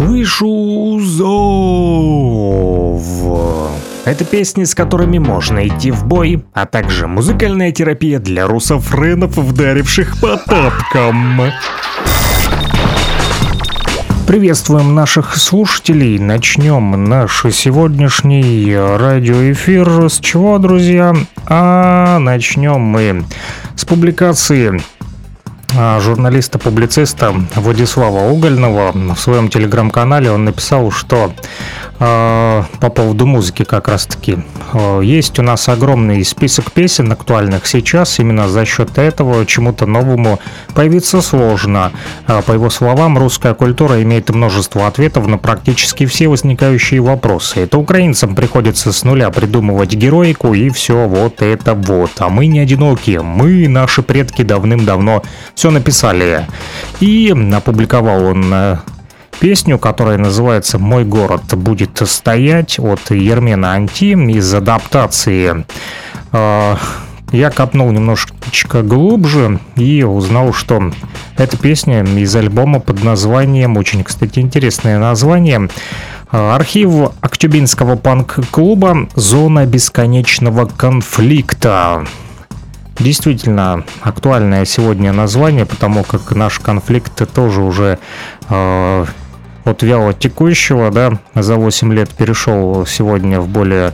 Слышу зов. Это песни, с которыми можно идти в бой, а также музыкальная терапия для русофренов, вдаривших по тапкам. Приветствуем наших слушателей. Начнем наш сегодняшний радиоэфир. С чего, друзья? А начнем мы с публикации журналиста-публициста Владислава Угольного. В своем телеграм-канале он написал, что по поводу музыки как раз-таки э, есть у нас огромный список песен актуальных сейчас. Именно за счет этого чему-то новому появиться сложно. Э, по его словам, русская культура имеет множество ответов на практически все возникающие вопросы. Это украинцам приходится с нуля придумывать героику и все вот это вот. А мы не одиноки. Мы, наши предки давным-давно все написали. И опубликовал он э, песню, которая называется «Мой город будет стоять» от Ермена Анти из адаптации. Э, я копнул немножечко глубже и узнал, что эта песня из альбома под названием, очень, кстати, интересное название, Архив Актюбинского панк-клуба «Зона бесконечного конфликта». Действительно актуальное сегодня название, потому как наш конфликт тоже уже э, от вяло текущего, да, за 8 лет перешел сегодня в более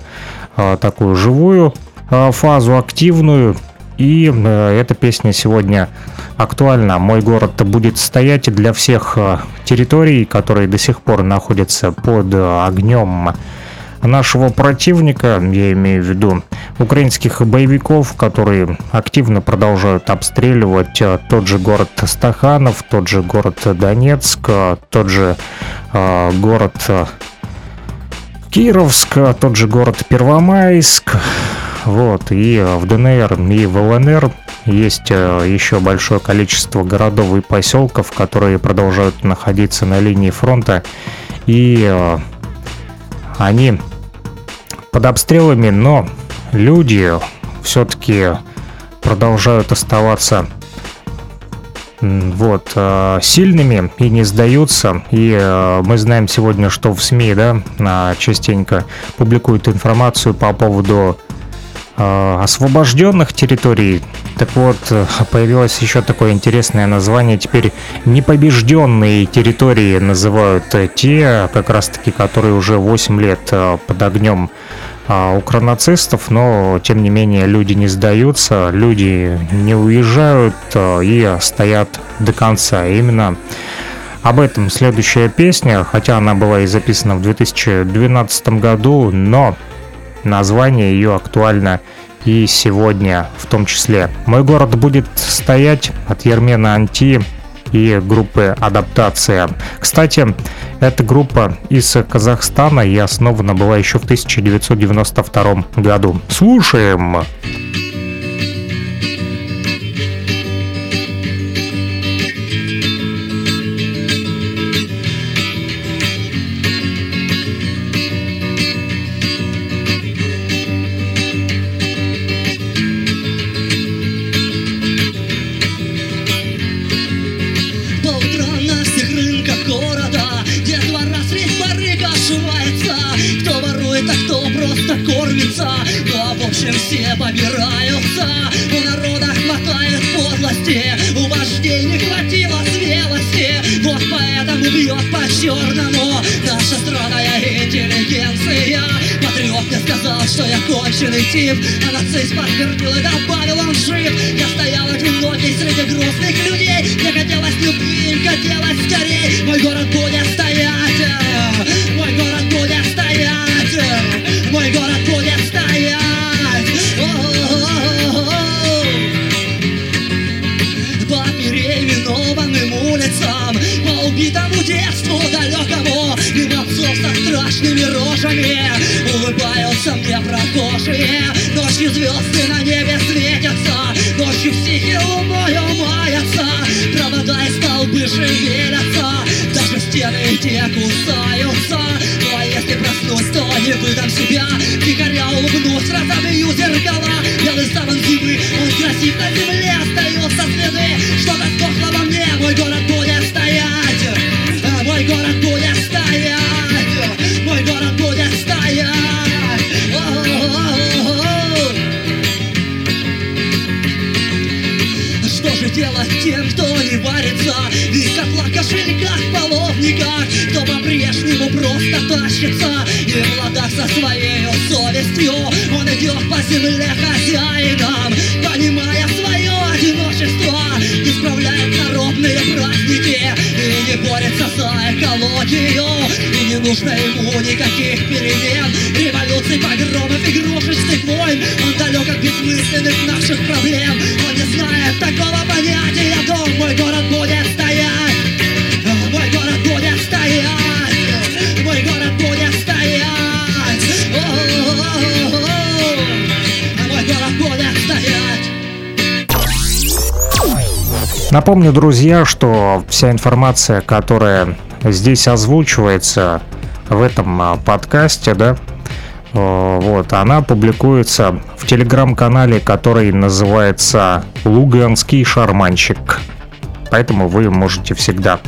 э, такую живую э, фазу, активную. И э, эта песня сегодня актуальна. Мой город будет стоять для всех территорий, которые до сих пор находятся под огнем нашего противника, я имею в виду украинских боевиков, которые активно продолжают обстреливать э, тот же город Стаханов, тот же город Донецк, э, тот же э, город э, Кировск, тот же город Первомайск. Вот, и в ДНР, и в ЛНР есть еще большое количество городов и поселков, которые продолжают находиться на линии фронта. И они под обстрелами, но люди все-таки продолжают оставаться вот, э, сильными и не сдаются. И э, мы знаем сегодня, что в СМИ, да, частенько публикуют информацию по поводу освобожденных территорий. Так вот, появилось еще такое интересное название. Теперь непобежденные территории называют те, как раз таки, которые уже 8 лет под огнем а, укронацистов, но тем не менее люди не сдаются, люди не уезжают и стоят до конца. именно об этом следующая песня, хотя она была и записана в 2012 году, но название ее актуально и сегодня в том числе. «Мой город будет стоять» от Ермена Анти и группы «Адаптация». Кстати, эта группа из Казахстана и основана была еще в 1992 году. Слушаем! Слушаем! Ночью психи луною маятся Провода и столбы шевелятся Даже стены те кусаются Ну а если проснусь, то не выдам себя. Тихоря улыбнусь, разобью зеркала Белый саван зимы, он красив на земле Кто по-прежнему просто тащится И в ладах со своей совестью. Он идет по земле хозяином Понимая свое одиночество. Исправляет народные праздники И не борется за экологию. И не нужно ему никаких перемен. Революций, погромов, игрушечных войн. Он далек от бессмысленных наших проблем. Он не знает такого понятия. Дом, мой город будет Напомню, друзья, что вся информация, которая здесь озвучивается в этом а, подкасте, да, вот, она публикуется в телеграм-канале, который называется «Луганский шарманщик». Поэтому вы можете всегда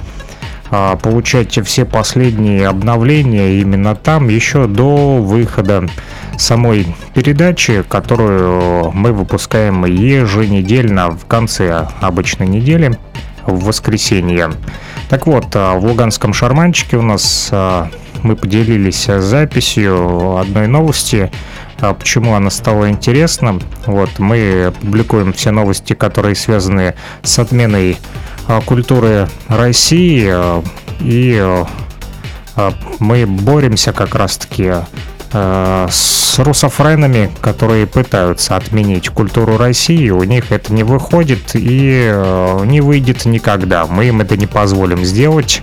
а, получать все последние обновления именно там, еще до выхода самой передачи, которую мы выпускаем еженедельно в конце обычной недели, в воскресенье. Так вот, а, в Луганском шарманчике у нас мы поделились записью одной новости. А почему она стала интересна? Вот, мы публикуем все новости, которые связаны с отменой а, культуры России, а, и мы боремся как раз-таки с русофренами, которые пытаются отменить культуру России, у них это не выходит и не выйдет никогда. Мы им это не позволим сделать.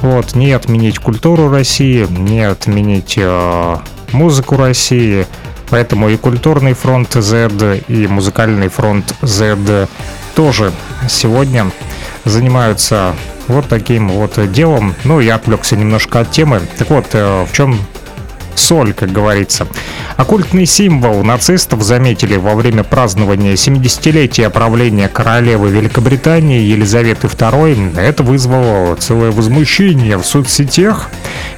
Вот, не отменить культуру России, не отменить э, музыку России. Поэтому и культурный фронт Z, и музыкальный фронт Z тоже сегодня занимаются вот таким вот делом. Ну, я отвлекся немножко от темы. Так вот, э, в чем соль, как говорится. Оккультный символ нацистов заметили во время празднования 70-летия правления королевы Великобритании Елизаветы II. Это вызвало целое возмущение в соцсетях.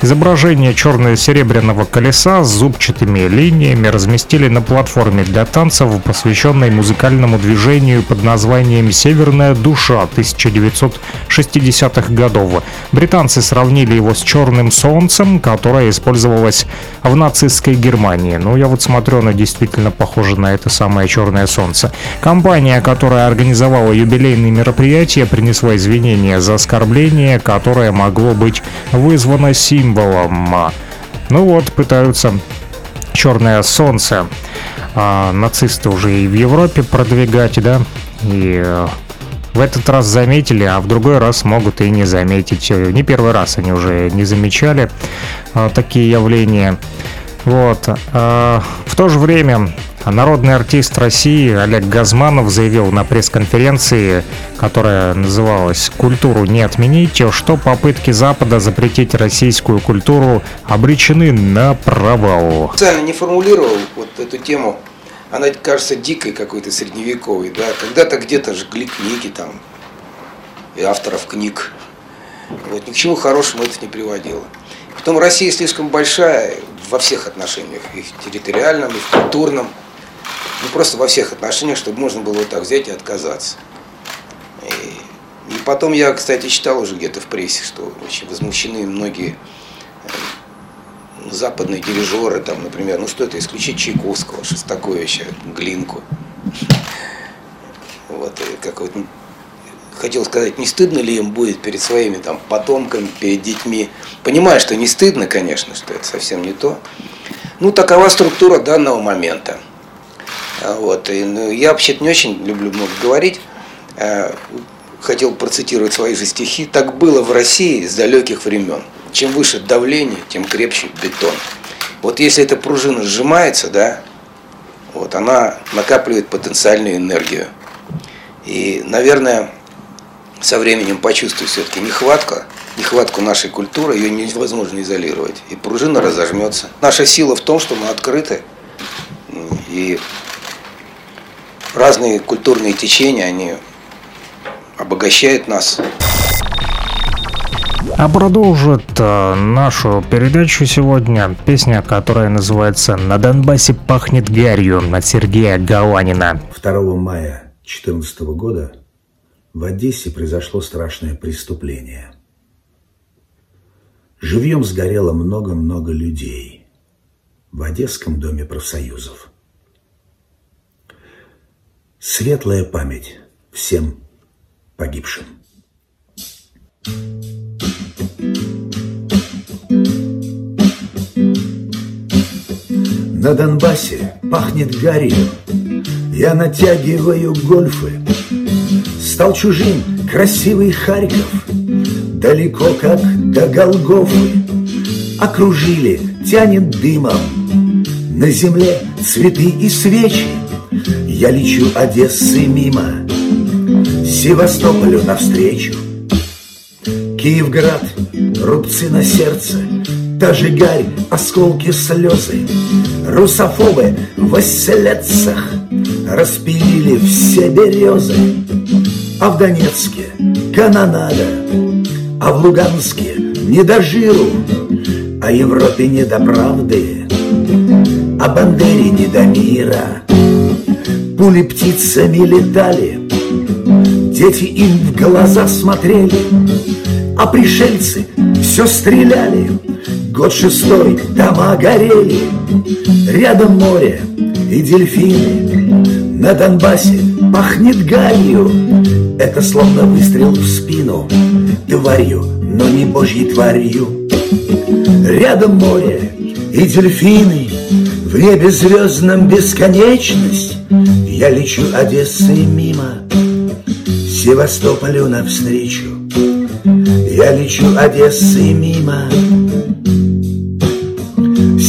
Изображение черно-серебряного колеса с зубчатыми линиями разместили на платформе для танцев, посвященной музыкальному движению под названием «Северная душа» 1960-х годов. Британцы сравнили его с черным солнцем, которое использовалось в нацистской Германии. Ну, я вот смотрю, она действительно похожа на это самое черное солнце. Компания, которая организовала юбилейные мероприятия, принесла извинения за оскорбление, которое могло быть вызвано символом. Ну вот, пытаются черное солнце а, нацисты уже и в Европе продвигать, да, и э, в этот раз заметили, а в другой раз могут и не заметить. Не первый раз они уже не замечали а, такие явления. Вот. А, в то же время народный артист России Олег Газманов заявил на пресс-конференции, которая называлась «Культуру не отменить», что попытки Запада запретить российскую культуру обречены на провал. Специально не формулировал вот эту тему, она кажется дикой какой-то средневековой, да, когда-то где-то жгли книги там, и авторов книг. Вот, ни к чему хорошему это не приводило. Потом Россия слишком большая во всех отношениях, и в территориальном, и в культурном, ну просто во всех отношениях, чтобы можно было вот так взять и отказаться. И, и потом я, кстати, читал уже где-то в прессе, что очень возмущены многие э, западные дирижеры, там, например, ну что это, исключить Чайковского, Шостаковича, Глинку. Вот, как вот хотел сказать, не стыдно ли им будет перед своими там потомками, перед детьми. Понимаю, что не стыдно, конечно, что это совсем не то. Ну, такова структура данного момента. А, вот. И, ну, я вообще-то не очень люблю много говорить. А, хотел процитировать свои же стихи. Так было в России с далеких времен. Чем выше давление, тем крепче бетон. Вот если эта пружина сжимается, да, вот она накапливает потенциальную энергию. И, наверное, со временем почувствует все-таки нехватка, нехватку нашей культуры, ее невозможно изолировать. И пружина разожмется. Наша сила в том, что мы открыты. И разные культурные течения, они обогащают нас. А продолжит э, нашу передачу сегодня песня, которая называется «На Донбассе пахнет гарью» от Сергея Галанина. 2 мая 2014 года в Одессе произошло страшное преступление. Живьем сгорело много-много людей в Одесском доме профсоюзов. Светлая память всем погибшим. На Донбассе пахнет гарью, я натягиваю гольфы. Стал чужим красивый Харьков, далеко как до Голгофы. Окружили, тянет дымом, на земле цветы и свечи. Я лечу Одессы мимо, Севастополю навстречу. Киевград, рубцы на сердце, Та же гарь, осколки слезы, Русофобы в оселедцах Распилили все березы. А в Донецке канонада, А в Луганске не до жиру, О Европе не до правды, О Бандере не до мира. Пули птицами летали, Дети им в глаза смотрели, А пришельцы все стреляли. Год шестой, дома горели, Рядом море и дельфины. На Донбассе пахнет гарью, Это словно выстрел в спину, Тварью, но не божьей тварью. Рядом море и дельфины, В небе звездном бесконечность, Я лечу Одессой мимо, Севастополю навстречу. Я лечу Одессой мимо,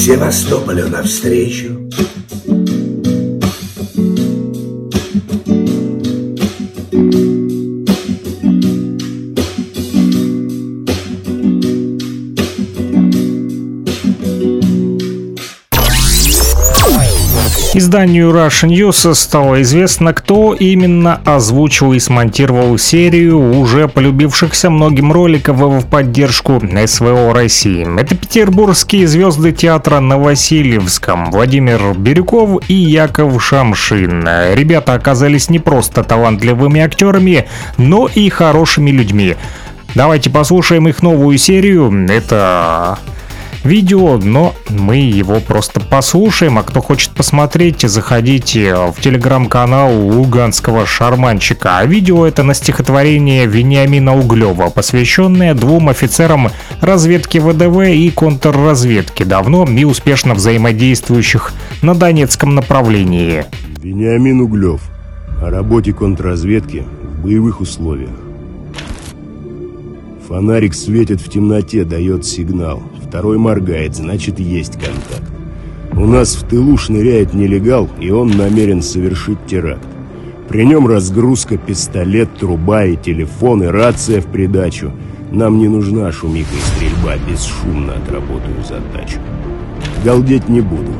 Севастополю навстречу. Изданию Russian News стало известно, кто именно озвучил и смонтировал серию уже полюбившихся многим роликов в поддержку СВО России. Это петербургские звезды театра на Владимир Бирюков и Яков Шамшин. Ребята оказались не просто талантливыми актерами, но и хорошими людьми. Давайте послушаем их новую серию. Это видео, но мы его просто послушаем. А кто хочет посмотреть, заходите в телеграм-канал Луганского шарманчика. А видео это на стихотворение Вениамина Углева, посвященное двум офицерам разведки ВДВ и контрразведки, давно и успешно взаимодействующих на Донецком направлении. Вениамин Углев. О работе контрразведки в боевых условиях. Фонарик светит в темноте, дает сигнал. Второй моргает, значит есть контакт. У нас в тылу шныряет нелегал, и он намерен совершить теракт. При нем разгрузка, пистолет, труба и телефон, и рация в придачу. Нам не нужна шумиха и стрельба, бесшумно отработаю задачу. Галдеть не буду.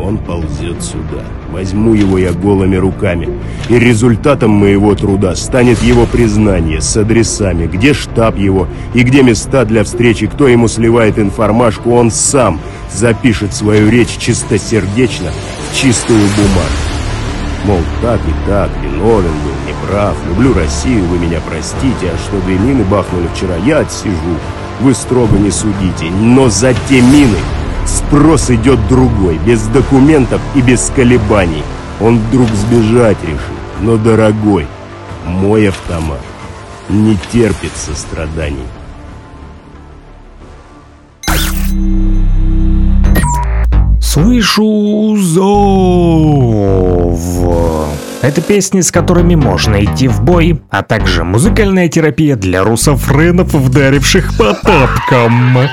Он ползет сюда. Возьму его я голыми руками. И результатом моего труда станет его признание с адресами, где штаб его и где места для встречи, кто ему сливает информашку, он сам запишет свою речь чистосердечно в чистую бумагу. Мол, так и так, виновен был, неправ, люблю Россию, вы меня простите, а что две мины бахнули вчера, я отсижу. Вы строго не судите, но за те мины Спрос идет другой, без документов и без колебаний. Он вдруг сбежать решил, но дорогой, мой автомат не терпит состраданий. Слышу зов. Это песни, с которыми можно идти в бой, а также музыкальная терапия для русофренов, вдаривших по тапкам.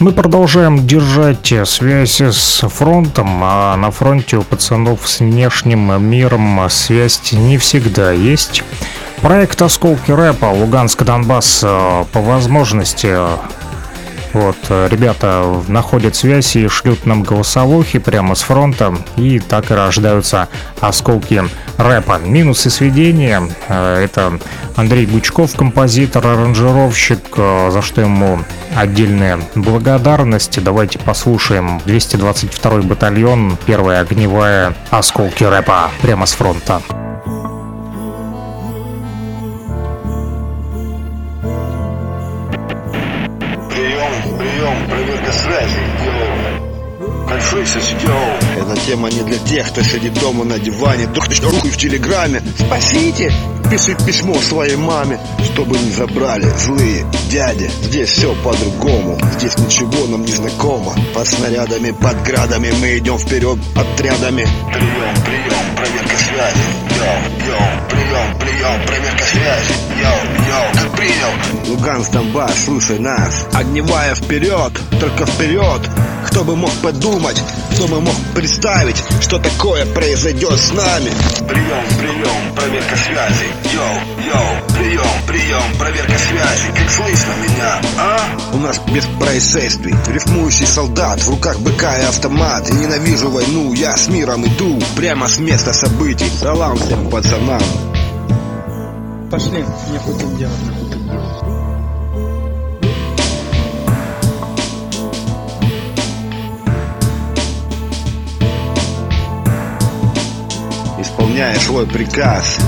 Мы продолжаем держать связь с фронтом, а на фронте у пацанов с внешним миром связь не всегда есть. Проект «Осколки рэпа» Луганск-Донбасс э, по возможности вот, э, ребята находят связь и шлют нам голосовухи прямо с фронта, и так и рождаются осколки рэпа. Минусы сведения э, — это Андрей Гучков, композитор, аранжировщик, э, за что ему отдельная благодарность. Давайте послушаем 222 батальон, первая огневая осколки рэпа прямо с фронта. Йоу. Как слышишь, yo. Эта тема не для тех, кто сидит дома на диване, тухнешь руку в телеграме. Спасите! Пишет письмо своей маме, чтобы не забрали злые дяди. Здесь все по-другому, здесь ничего нам не знакомо. Под снарядами, под градами мы идем вперед отрядами. Прием, прием, проверка связи. Yo, yo, прием, прием, проверка связи. Yo, yo, как принял. Луганск, Донбасс, слушай нас. Огневая вперед, только вперед. Кто бы мог подумать, кто бы мог представить, что такое произойдет с нами. Прием, прием, проверка связи. Йоу, йоу, прием, прием, проверка связи. Как слышно меня, а? У нас без происшествий. Рифмующий солдат, в руках быка и автомат. И ненавижу войну, я с миром иду. Прямо с места событий. Салам всем пацанам. Пошли, не будем делать. Исполняя свой приказ.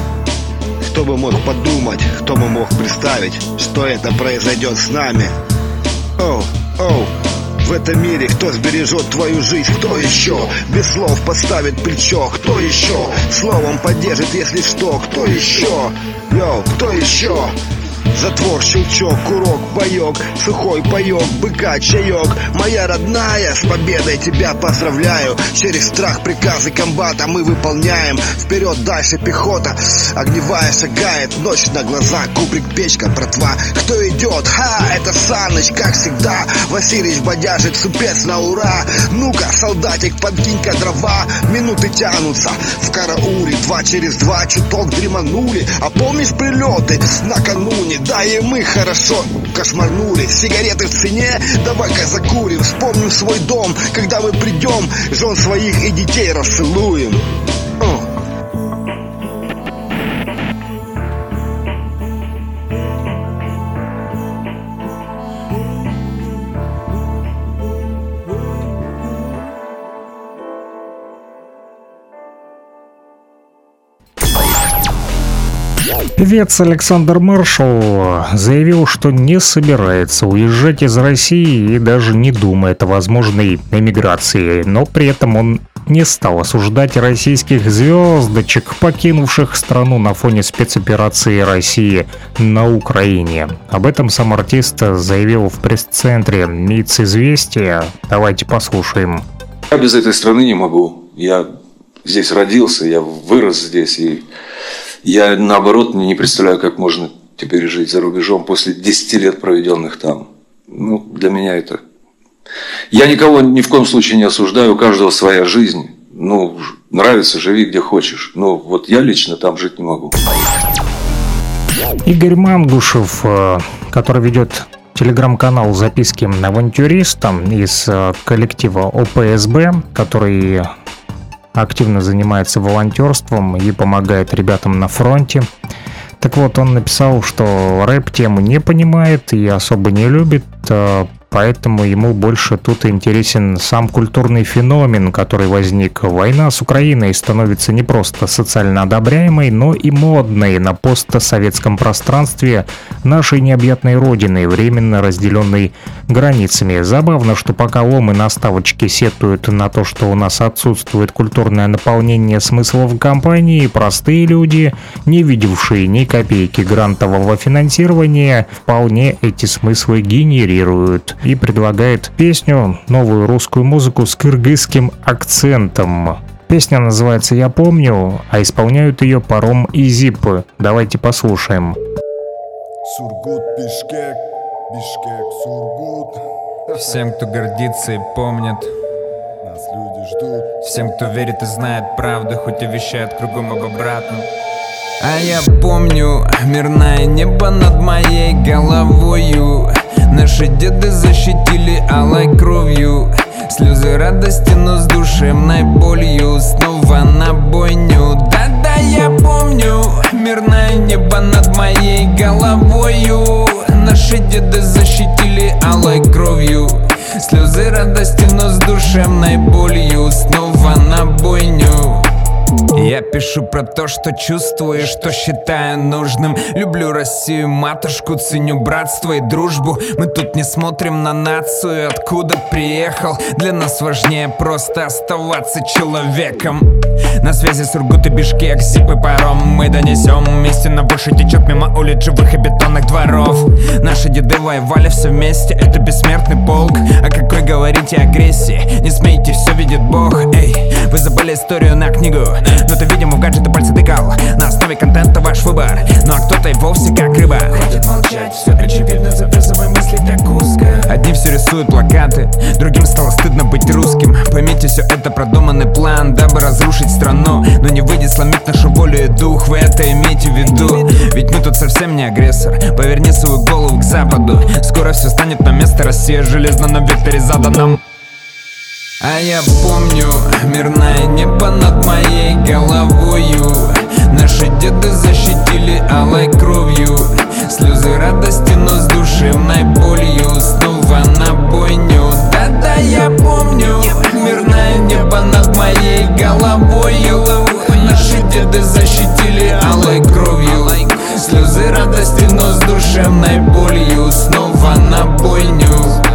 Кто бы мог подумать, кто бы мог представить, что это произойдет с нами. Оу, оу, в этом мире кто сбережет твою жизнь, кто еще Без слов поставит плечо, кто еще Словом поддержит, если что, кто еще? Йоу, кто еще Затвор, щелчок, курок, боек, сухой паек, быка, чаек Моя родная, с победой тебя поздравляю. Через страх приказы комбата мы выполняем. Вперед, дальше пехота, огневая шагает. Ночь на глаза, кубрик, печка, братва. Кто идет? Ха, это Саныч, как всегда. Васильевич бодяжит супец на ура. Ну-ка, солдатик, подкинь-ка дрова. Минуты тянутся. В карауле Два через два чуток дреманули. А помнишь прилеты? Накануне? Да и мы хорошо. Кошмарнули Сигареты в цене, давай-ка закурим. Вспомним свой дом, когда мы придем. Жен своих и детей расцелуем Певец Александр Маршал заявил, что не собирается уезжать из России и даже не думает о возможной эмиграции, но при этом он не стал осуждать российских звездочек, покинувших страну на фоне спецоперации России на Украине. Об этом сам артист заявил в пресс-центре МИЦ «Известия». Давайте послушаем. Я без этой страны не могу. Я здесь родился, я вырос здесь, и я, наоборот, не представляю, как можно теперь жить за рубежом после 10 лет, проведенных там. Ну, для меня это... Я никого ни в коем случае не осуждаю, у каждого своя жизнь. Ну, нравится, живи где хочешь. Но вот я лично там жить не могу. Игорь Мангушев, э, который ведет телеграм-канал «Записки авантюриста» из э, коллектива ОПСБ, который активно занимается волонтерством и помогает ребятам на фронте. Так вот, он написал, что рэп тему не понимает и особо не любит, э, поэтому ему больше тут интересен сам культурный феномен, который возник. Война с Украиной становится не просто социально одобряемой, но и модной на постсоветском пространстве нашей необъятной родины, временно разделенной границами. Забавно, что пока ломы наставочки сетуют на то, что у нас отсутствует культурное наполнение смыслов компании, простые люди, не видевшие ни копейки грантового финансирования, вполне эти смыслы генерируют и предлагает песню, новую русскую музыку с кыргызским акцентом. Песня называется «Я помню», а исполняют ее паром и зипы. Давайте послушаем. Сургут, Бишкек, Бишкек, Сургут. Всем, кто гордится и помнит. Нас люди ждут. Всем, кто верит и знает правду Хоть и вещает кругом об обратном. А я помню мирное небо над моей головою. Наши деды защитили алой кровью. Слезы радости, но с душевной болью. Снова на бойню. Да-да, я помню Мирное небо над моей головою. Наши деды защитили алой кровью. Слезы радости, но с душевной болью Снова на бойню. Я пишу про то, что чувствую, что считаю нужным. Люблю Россию, матушку, ценю братство и дружбу. Мы тут не смотрим на нацию, откуда приехал. Для нас важнее просто оставаться человеком На связи Сургут и Бишкек, Зип и паром. Мы донесем, истина больше течет мимо улиц живых и бетонных дворов. Наши деды воевали все вместе, это бессмертный полк. О какой говорите агрессии? Не смейте, все видит Бог. Эй, вы забыли историю на книгу? Но ты, видимо, в гаджеты пальцы тыкал На основе контента ваш выбор. Ну а кто-то и вовсе как рыба. Хватит молчать, все очевидно, завязывай мысли так узко Одни все рисуют плакаты Другим стало стыдно быть русским. Поймите, все это продуманный план Дабы разрушить страну Но не выйдет сломить нашу волю и дух. Вы это имейте в виду. Ведь мы тут совсем не агрессор. Поверни свою голову к западу. Скоро все станет на место. Россия железно на векторе заданном а я помню мирное небо над моей головою. Наши деды защитили алой кровью. Слезы радости, но с душевной болью. Снова на бойню. Да-да, я помню Мирное небо над моей головою. Наши деды защитили алой кровью. Слезы радости, но с душевной болью. Снова на бойню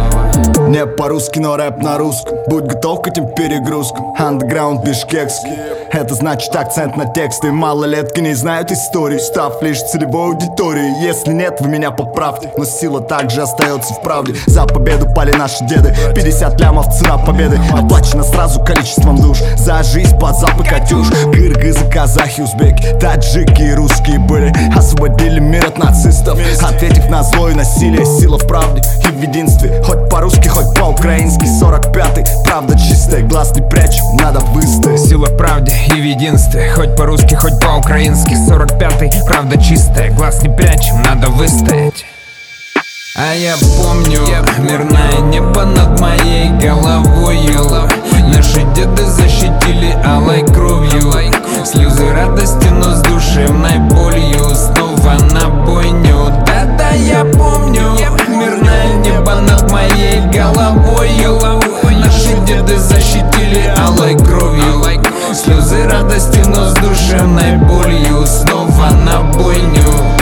Не по-русски, но рэп на русском. Будь готов к этим перегрузкам. Андеграунд бишкекский Это значит акцент на тексты. Малолетки не знают истории. Став лишь целевой аудиторией. Если нет, вы меня поправьте. Но сила также остается в правде. За победу пали наши деды. 50 лямов цена победы. Оплачено сразу количеством душ. За жизнь под залпы Катюш. Кыргызы, казахи, узбеки. Таджики и русские были. Освободили мир от нацистов. Ответив на злое насилие Сила в правде и в единстве. Хоть по-русски, хоть по-украински. 45-й, правда чистая Глаз не прячем, надо выстоять Сила правде и в единстве Хоть по-русски, хоть по-украински. 45-й, правда чистая Глаз не прячем, надо выстоять. А я помню мирное небо над моей головою Наши деды защитили алой кровью. Слезы радости, но с душевной болью. Снова на бойню. Да-да, я помню небо над моей головою. Наши деды защитили алой кровью. Слезы радости, но с душевной болью. Снова на бойню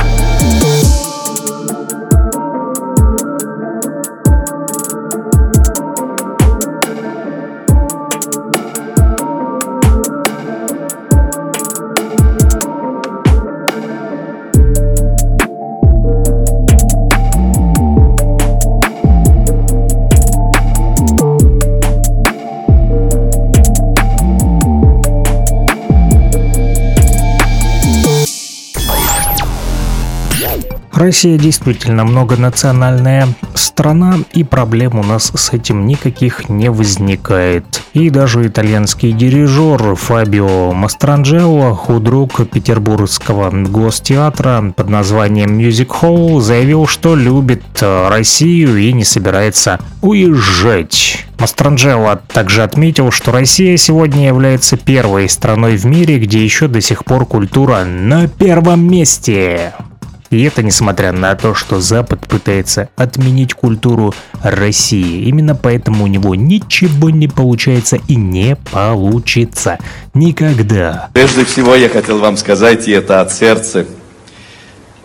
Россия действительно многонациональная страна, и проблем у нас с этим никаких не возникает. И даже итальянский дирижер Фабио Мастранджелло, худрук Петербургского гостеатра под названием Music Hall, заявил, что любит Россию и не собирается уезжать. Мастранджелло также отметил, что Россия сегодня является первой страной в мире, где еще до сих пор культура на первом месте. И это несмотря на то, что Запад пытается отменить культуру России. Именно поэтому у него ничего не получается и не получится. Никогда. Прежде всего я хотел вам сказать, и это от сердца,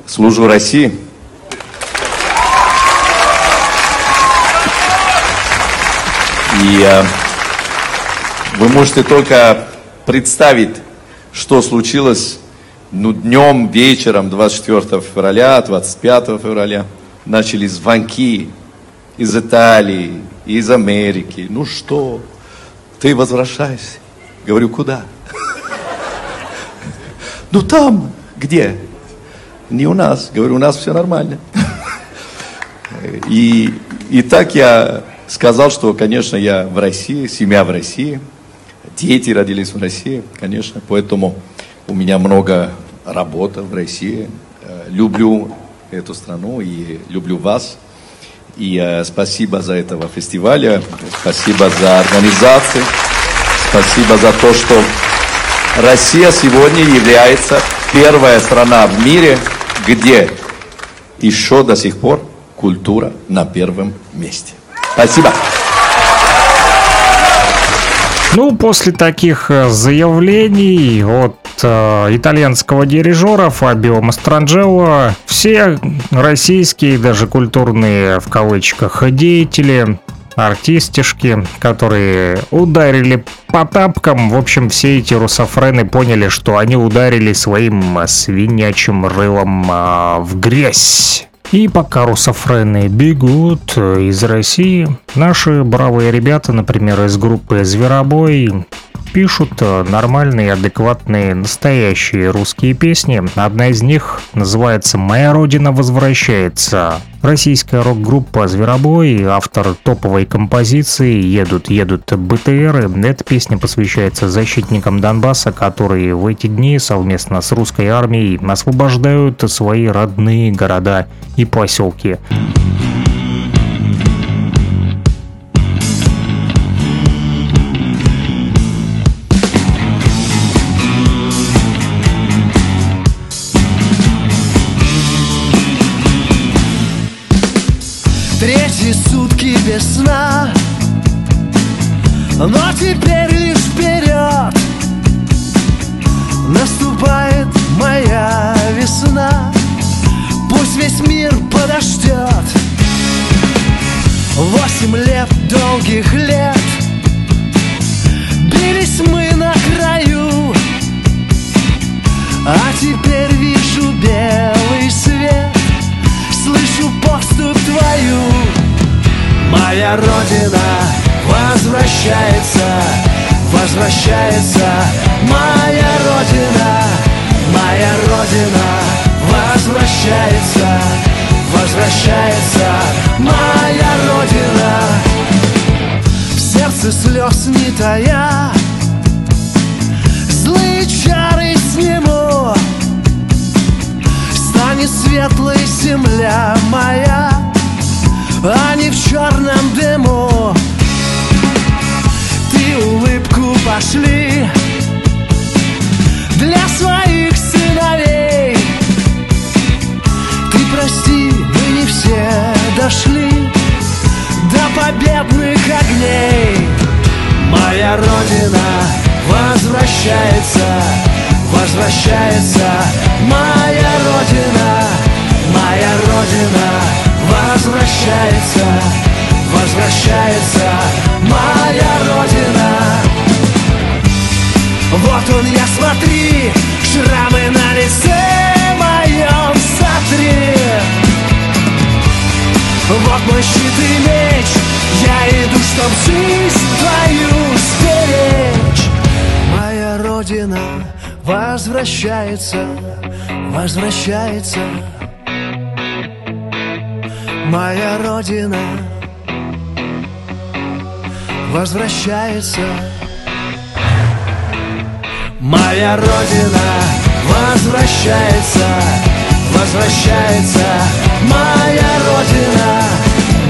служу России. И э, вы можете только представить, что случилось ну, днем, вечером 24 февраля, 25 февраля начались звонки из Италии, из Америки. Ну что, ты возвращайся. Говорю, куда? Ну там, где? Не у нас. Говорю, у нас все нормально. И, и так я сказал, что, конечно, я в России, семья в России, дети родились в России, конечно, поэтому у меня много работы в России. Люблю эту страну и люблю вас. И э, спасибо за этого фестиваля, спасибо за организацию, спасибо за то, что Россия сегодня является первая страна в мире, где еще до сих пор культура на первом месте. Спасибо. Ну, после таких э, заявлений от э, итальянского дирижера Фабио Мастранджелло все российские, даже культурные в кавычках деятели артистишки, которые ударили по тапкам. В общем, все эти русофрены поняли, что они ударили своим свинячим рылом а, в грязь. И пока русофрены бегут из России, наши бравые ребята, например, из группы «Зверобой», пишут нормальные, адекватные, настоящие русские песни. Одна из них называется «Моя родина возвращается». Российская рок-группа «Зверобой», автор топовой композиции «Едут, едут БТРы». Эта песня посвящается защитникам Донбасса, которые в эти дни совместно с русской армией освобождают свои родные города и поселки. Третьи Но теперь лишь вперед Наступает моя весна. Пусть весь мир подождет. Восемь лет долгих лет Бились мы на краю. А теперь вижу белый свет Слышу поступ твою. Моя родина возвращается Возвращается моя родина Моя родина возвращается Возвращается моя родина. В сердце слез не тая Злые чары сниму Станет светлой земля моя А не в черном дыму пошли Для своих сыновей. Ты прости, мы не все дошли До победных огней. Моя родина возвращается Возвращается. Моя родина Моя родина возвращается Возвращается. Моя родина Вот он я смотри Шрамы на лице моем сотри Вот мой щит и меч Я иду, чтоб жизнь твою сберечь. Моя родина возвращается, возвращается. Моя родина возвращается Моя родина возвращается, возвращается. Моя родина,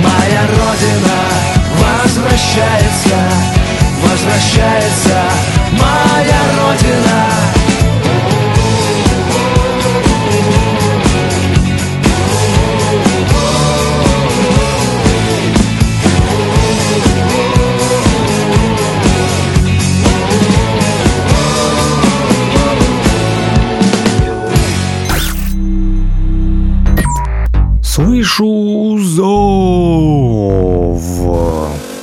моя родина возвращается, возвращается. Моя родина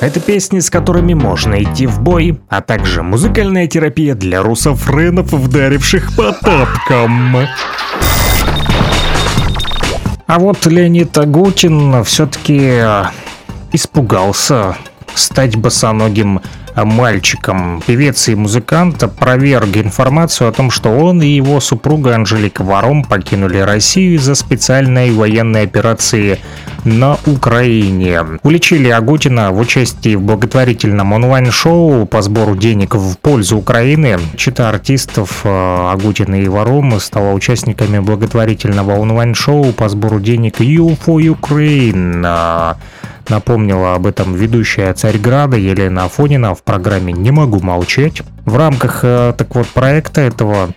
Это песни, с которыми можно идти в бой, а также музыкальная терапия для русофренов, вдаривших по тапкам. А вот Леонид Агутин все-таки испугался стать босоногим мальчиком. Певец и музыкант опроверг информацию о том, что он и его супруга Анжелика Варом покинули Россию из-за специальной военной операции на Украине. Уличили Агутина в участии в благотворительном онлайн-шоу по сбору денег в пользу Украины. Чита артистов э, Агутина и Варом стала участниками благотворительного онлайн-шоу по сбору денег You for Ukraine. Напомнила об этом ведущая Царьграда Елена Афонина в программе «Не могу молчать». В рамках э, так вот проекта этого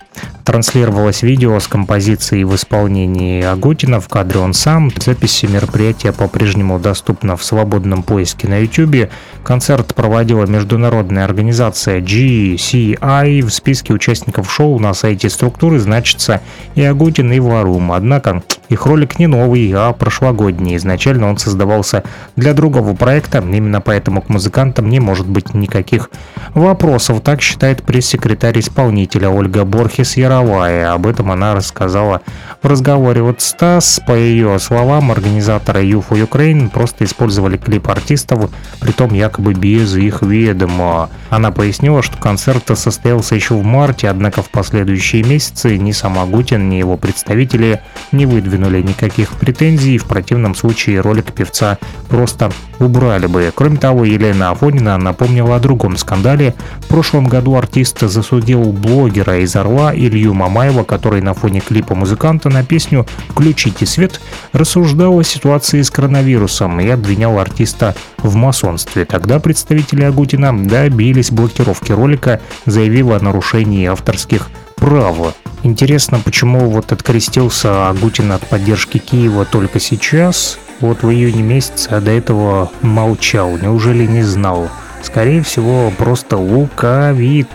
транслировалось видео с композицией в исполнении Агутина, в кадре он сам. Запись мероприятия по-прежнему доступна в свободном поиске на YouTube. Концерт проводила международная организация GCI. В списке участников шоу на сайте структуры значится и Агутин, и Варум. Однако их ролик не новый, а прошлогодний. Изначально он создавался для другого проекта, именно поэтому к музыкантам не может быть никаких вопросов. Так считает пресс-секретарь исполнителя Ольга Борхес Яровая. Об этом она рассказала в разговоре. Вот Стас, по ее словам, организаторы You for Ukraine просто использовали клип артистов, притом якобы без их ведома. Она пояснила, что концерт состоялся еще в марте, однако в последующие месяцы ни сам Агутин, ни его представители не выдвинули никаких претензий, в противном случае ролик певца просто убрали бы. Кроме того, Елена Афонина напомнила о другом скандале. В прошлом году артист засудил блогера из Орла Илью Мамаева, который на фоне клипа музыканта на песню «Включите свет» рассуждал о ситуации с коронавирусом и обвинял артиста в масонстве. Тогда представители Агутина добились блокировки ролика, заявив о нарушении авторских прав. Интересно, почему вот открестился Агутин от поддержки Киева только сейчас? Вот в июне месяце, а до этого молчал. Неужели не знал? Скорее всего, просто лукавит.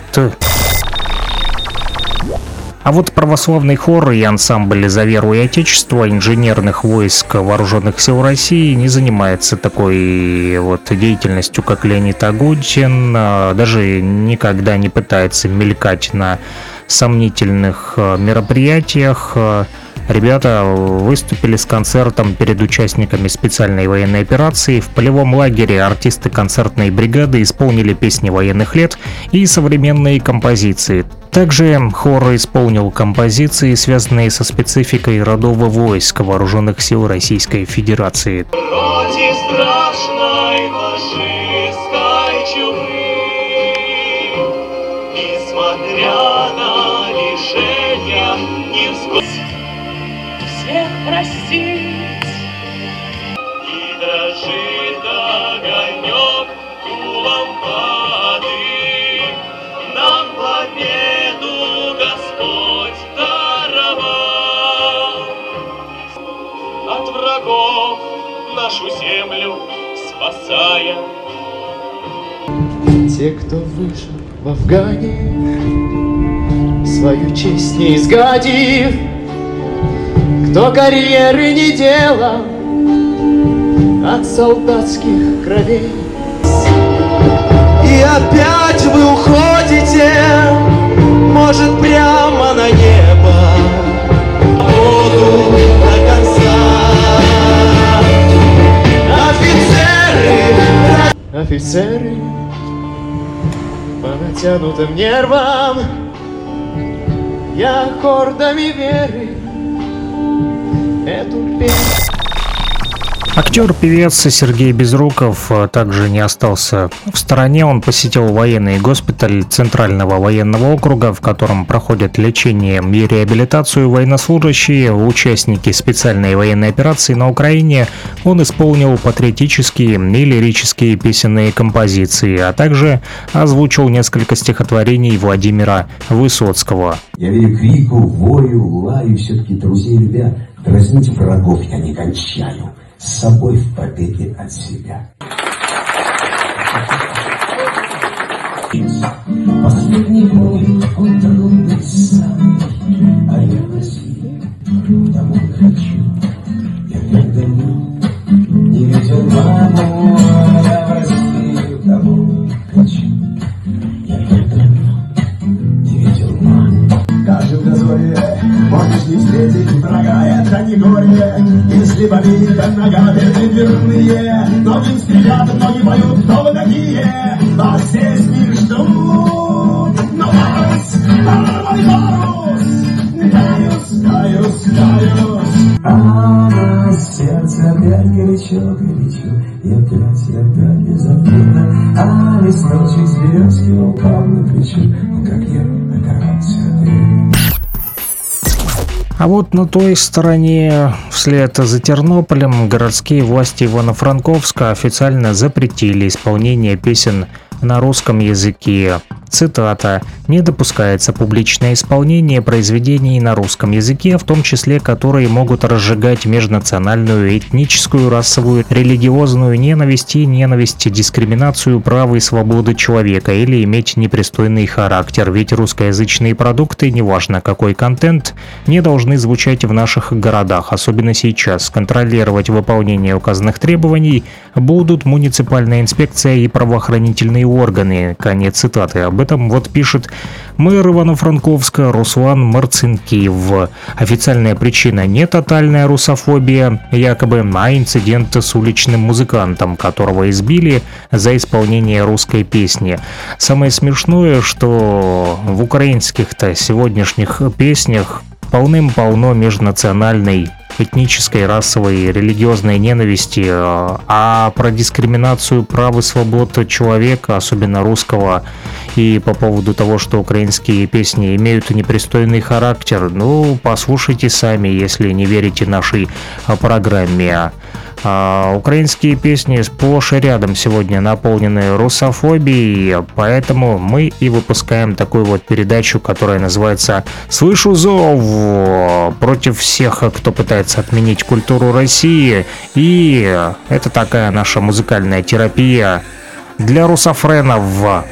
А вот православный хор и ансамбль «За веру и отечество» инженерных войск Вооруженных сил России не занимается такой вот деятельностью, как Леонид Агутин, а даже никогда не пытается мелькать на сомнительных э, мероприятиях. Ребята выступили с концертом перед участниками специальной военной операции. В полевом лагере артисты концертной бригады исполнили песни военных лет и современные композиции. Также хор исполнил композиции, связанные со спецификой родов войск Вооруженных сил Российской Федерации. Против страшной нашу землю спасая. Те, кто выжил в Афгане, свою честь не изгадив, кто карьеры не делал от солдатских кровей. И опять вы уходите, может, прямо на небо, воду Офицеры, по натянутым нервам, я хордами веры эту песню. Актер-певец Сергей Безруков а, также не остался в стороне. Он посетил военный госпиталь Центрального военного округа, в котором проходят лечение и реабилитацию военнослужащие, участники специальной военной операции на Украине. Он исполнил патриотические и лирические песенные композиции, а также озвучил несколько стихотворений Владимира Высоцкого. Я верю крику, вою, лаю, все-таки друзей любя, дразнить врагов я не кончаю, с собой в побеге от себя. Последний мой, он трудный а я в России домой хочу. Я так давно не видел маму, а я в Россию домой хочу. На зоре можешь не встретить врага, это не горе. Если болит нога, беды верные, ноги стрелят, ноги поют, кто вы такие? Вас здесь не ждут, но парус, порвай парус, каюсь, каюсь, каюсь. А на сердце опять горячо, горячо, и опять, и опять безответно, а листочек с березки упал на плечо, ну как я оказался один. А вот на той стороне, вслед за Тернополем, городские власти Ивано-Франковска официально запретили исполнение песен на русском языке. Цитата. «Не допускается публичное исполнение произведений на русском языке, в том числе которые могут разжигать межнациональную, этническую, расовую, религиозную ненависть и ненависть, дискриминацию права и свободы человека или иметь непристойный характер, ведь русскоязычные продукты, неважно какой контент, не должны звучать в наших городах, особенно сейчас. Контролировать выполнение указанных требований будут муниципальная инспекция и правоохранительные органы». Конец цитаты. Об этом вот пишет мэр Ивано-Франковска Руслан Марцинкиев. Официальная причина не тотальная русофобия, якобы, а инцидент с уличным музыкантом, которого избили за исполнение русской песни. Самое смешное, что в украинских-то сегодняшних песнях полным-полно межнациональной этнической, расовой, религиозной ненависти, а про дискриминацию прав и свобод человека, особенно русского, и по поводу того, что украинские песни имеют непристойный характер, ну, послушайте сами, если не верите нашей программе. А украинские песни сплошь и рядом сегодня наполнены русофобией, поэтому мы и выпускаем такую вот передачу, которая называется «Слышу зов» против всех, кто пытается отменить культуру России. И это такая наша музыкальная терапия для русофренов,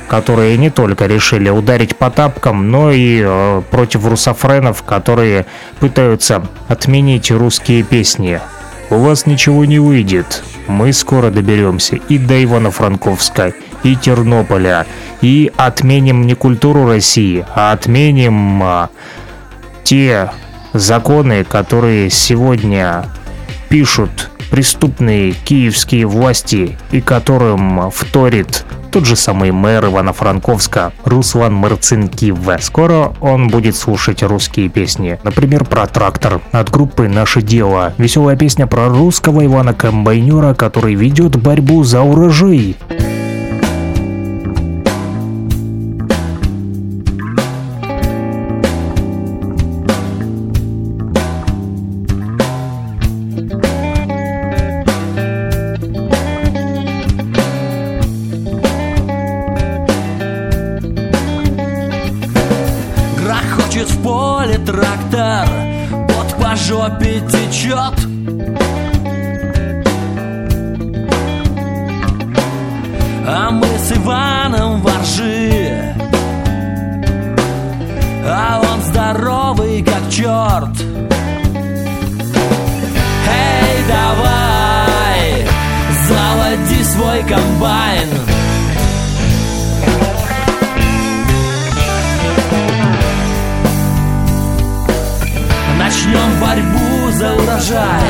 которые не только решили ударить по тапкам, но и э, против русофренов, которые пытаются отменить русские песни. У вас ничего не выйдет. Мы скоро доберемся и до Ивано-Франковска, и Тернополя, и отменим не культуру России, а отменим а, те законы, которые сегодня пишут преступные киевские власти и которым вторит тот же самый мэр Ивано-Франковска Руслан Марцинкив. Скоро он будет слушать русские песни. Например, про трактор от группы «Наше дело». Веселая песня про русского Ивана Комбайнера, который ведет борьбу за урожай. По жопе течет. А мы с Иваном воржи, а он здоровый как черт. Эй, давай, заводи свой комбайн. Начнем борьбу за урожай.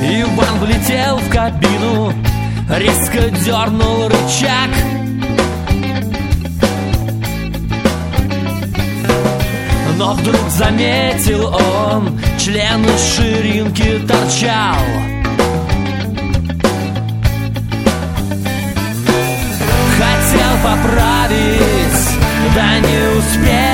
Иван влетел в кабину, резко дернул рычаг. Но вдруг заметил он, член из ширинки торчал. Да не успел.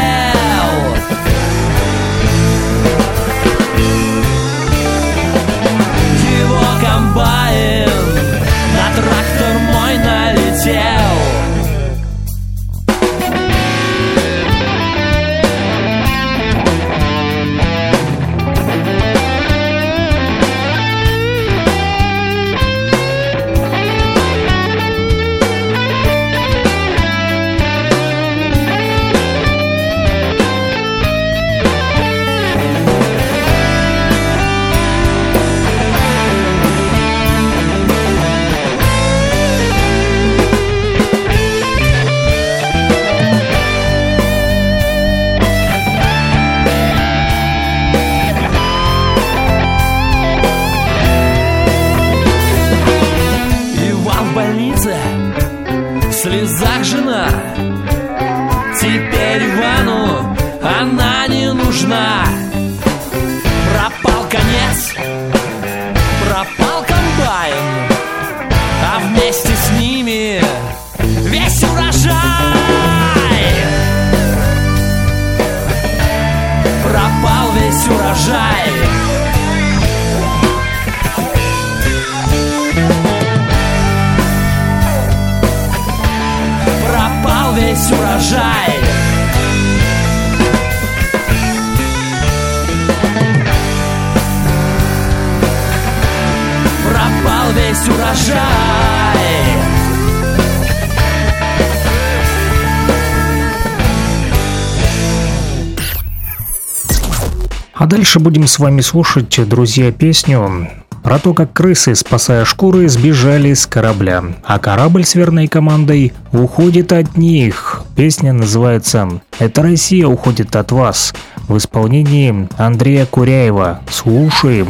Дальше будем с вами слушать, друзья, песню про то, как крысы, спасая шкуры, сбежали с корабля, а корабль с верной командой уходит от них. Песня называется «Это Россия уходит от вас» в исполнении Андрея Куряева. Слушаем.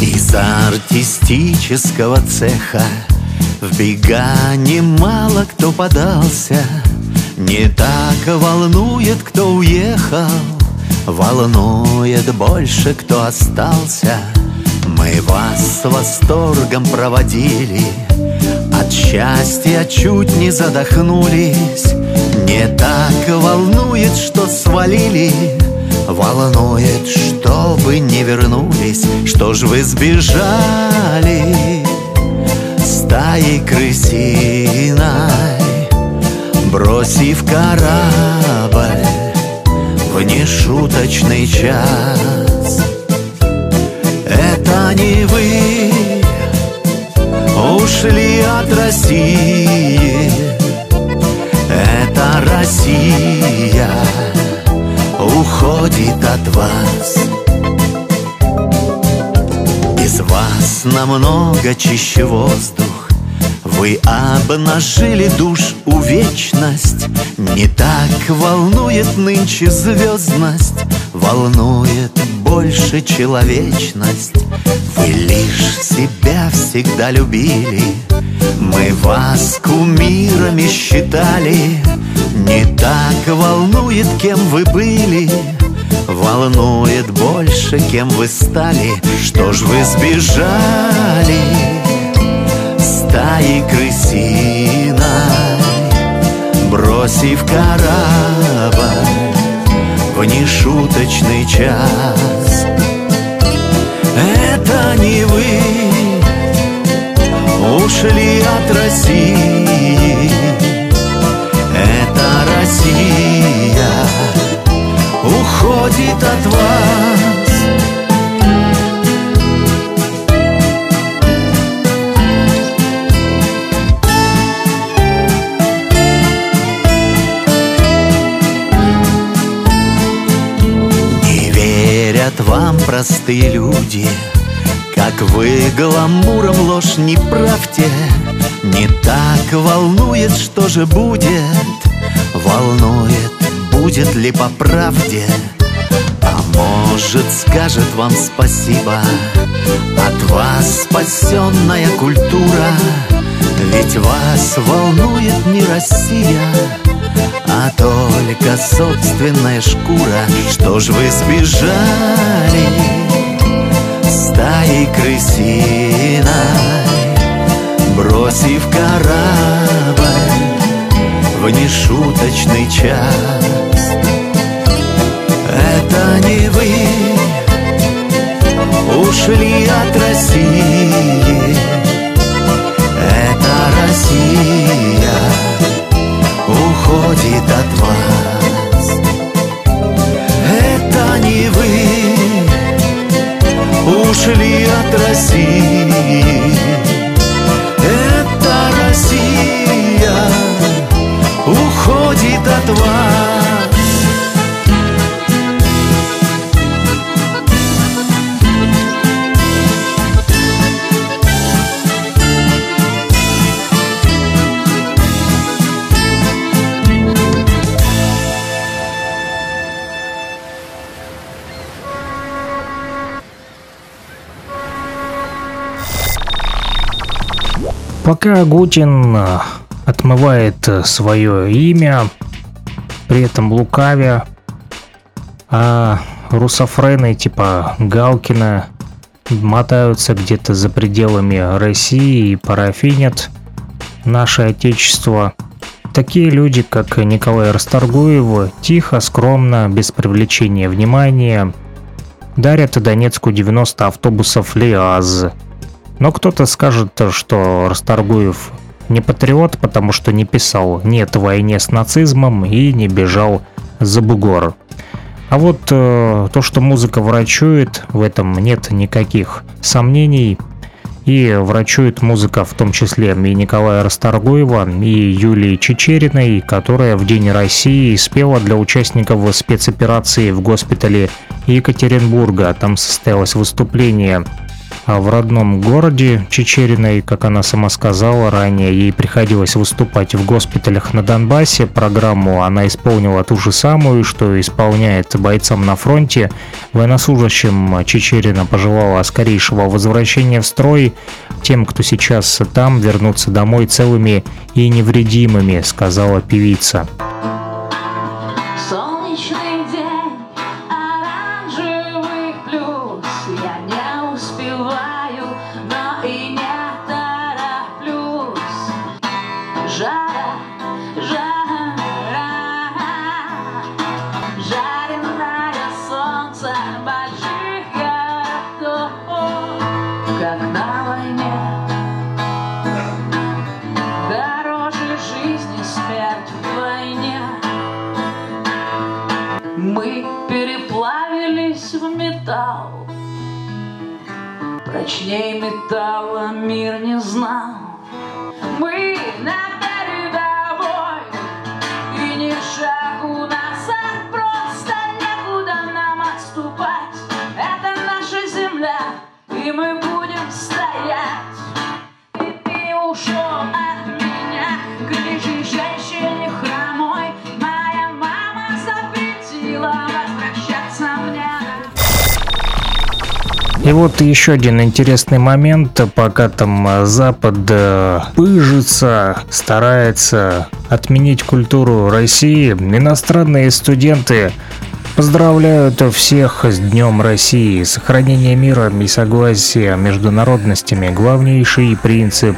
Из артистического цеха в бега немало кто подался. Не так волнует, кто уехал Волнует больше, кто остался. Мы вас с восторгом проводили От счастья чуть не задохнулись. Не так волнует, что свалили Волнует, чтобы не вернулись. Что ж вы сбежали стаей крысиной Бросив корабль в нешуточный час. Это не вы ушли от России. Это Россия уходит от вас. Без вас намного чище воздух вы обнажили душ у вечность. Не так волнует нынче звездность Волнует больше человечность. Вы лишь себя всегда любили Мы вас кумирами считали. Не так волнует, кем вы были Волнует больше, кем вы стали. Что ж вы сбежали стаи крысиной. Бросив корабль в нешуточный час. Это не вы ушли от России. Это Россия уходит от вас вам простые люди Как вы гламуром ложь не правьте. Не так волнует, что же будет Волнует, будет ли по правде. А может скажет вам спасибо От вас спасенная культура. Ведь вас волнует не Россия а только собственная шкура Что ж вы сбежали? Стаей крысиной Бросив корабль в нешуточный час. Это не вы ушли от России Это Россия уходит от вас. Это не вы ушли от России Пока Агутин э, отмывает э, свое имя, при этом лукавя, а русофрены типа Галкина мотаются где-то за пределами России и парафинят, наше Отечество. Такие люди, как Николай Расторгуев, тихо, скромно, без привлечения внимания, дарят Донецку 90 автобусов ЛиАЗ. Но кто-то скажет, что Расторгуев не патриот, потому что не писал «нет войне с нацизмом» и не бежал за бугор. А вот э, то, что музыка врачует, в этом нет никаких сомнений – и врачует музыка в том числе и Николая Расторгуева, и Юлии Чечериной, которая в День России спела для участников спецоперации в госпитале Екатеринбурга. Там состоялось выступление в родном городе Чечериной, как она сама сказала ранее, ей приходилось выступать в госпиталях на Донбассе. Программу она исполнила ту же самую, что исполняет бойцам на фронте. Военнослужащим Чечерина пожелала скорейшего возвращения в строй. Тем, кто сейчас там, вернуться домой целыми и невредимыми, сказала певица. Прочней металла мир не знал. Мы на передовой И ни шагу назад Просто некуда нам отступать. Это наша земля И мы будем стоять. И ты ушел от меня Кричи и вот еще один интересный момент, пока там э, Запад э, пыжится, старается отменить культуру России, иностранные студенты Поздравляют всех с Днем России. Сохранение мира и согласия между народностями – главнейший принцип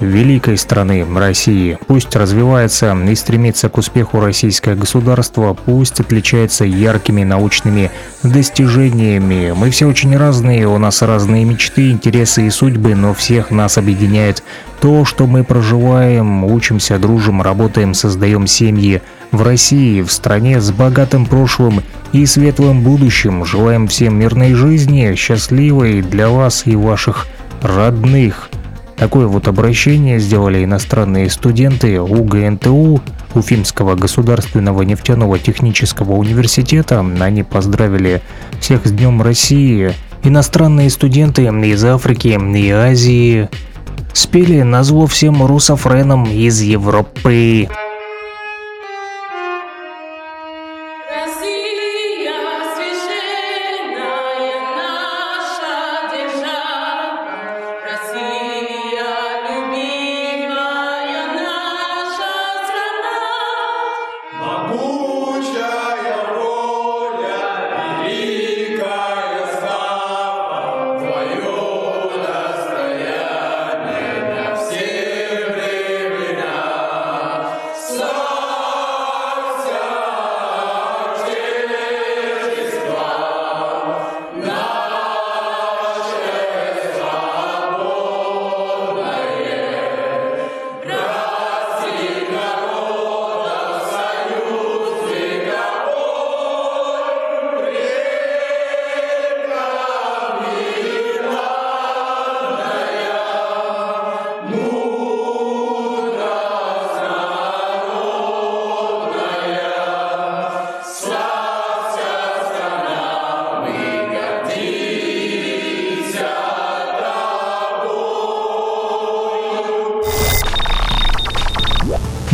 великой страны России. Пусть развивается и стремится к успеху российское государство, пусть отличается яркими научными достижениями. Мы все очень разные, у нас разные мечты, интересы и судьбы, но всех нас объединяет то, что мы проживаем, учимся, дружим, работаем, создаем семьи в России, в стране с богатым прошлым и светлым будущим. Желаем всем мирной жизни, счастливой для вас и ваших родных. Такое вот обращение сделали иностранные студенты УГНТУ, Уфимского государственного нефтяного технического университета. Они поздравили всех с Днем России. Иностранные студенты из Африки и Азии спели на зло всем русофренам из Европы. Oh.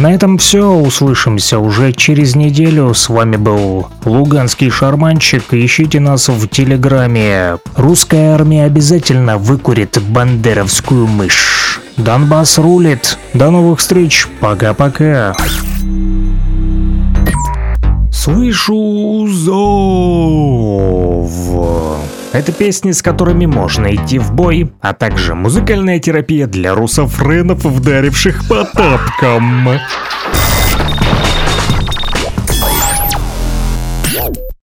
На этом все. Услышимся уже через неделю. С вами был Луганский шарманщик. Ищите нас в Телеграме. Русская армия обязательно выкурит бандеровскую мышь. Донбасс рулит. До новых встреч. Пока-пока. Слышу зов. Это песни, с которыми можно идти в бой, а также музыкальная терапия для русофренов, вдаривших по тапкам.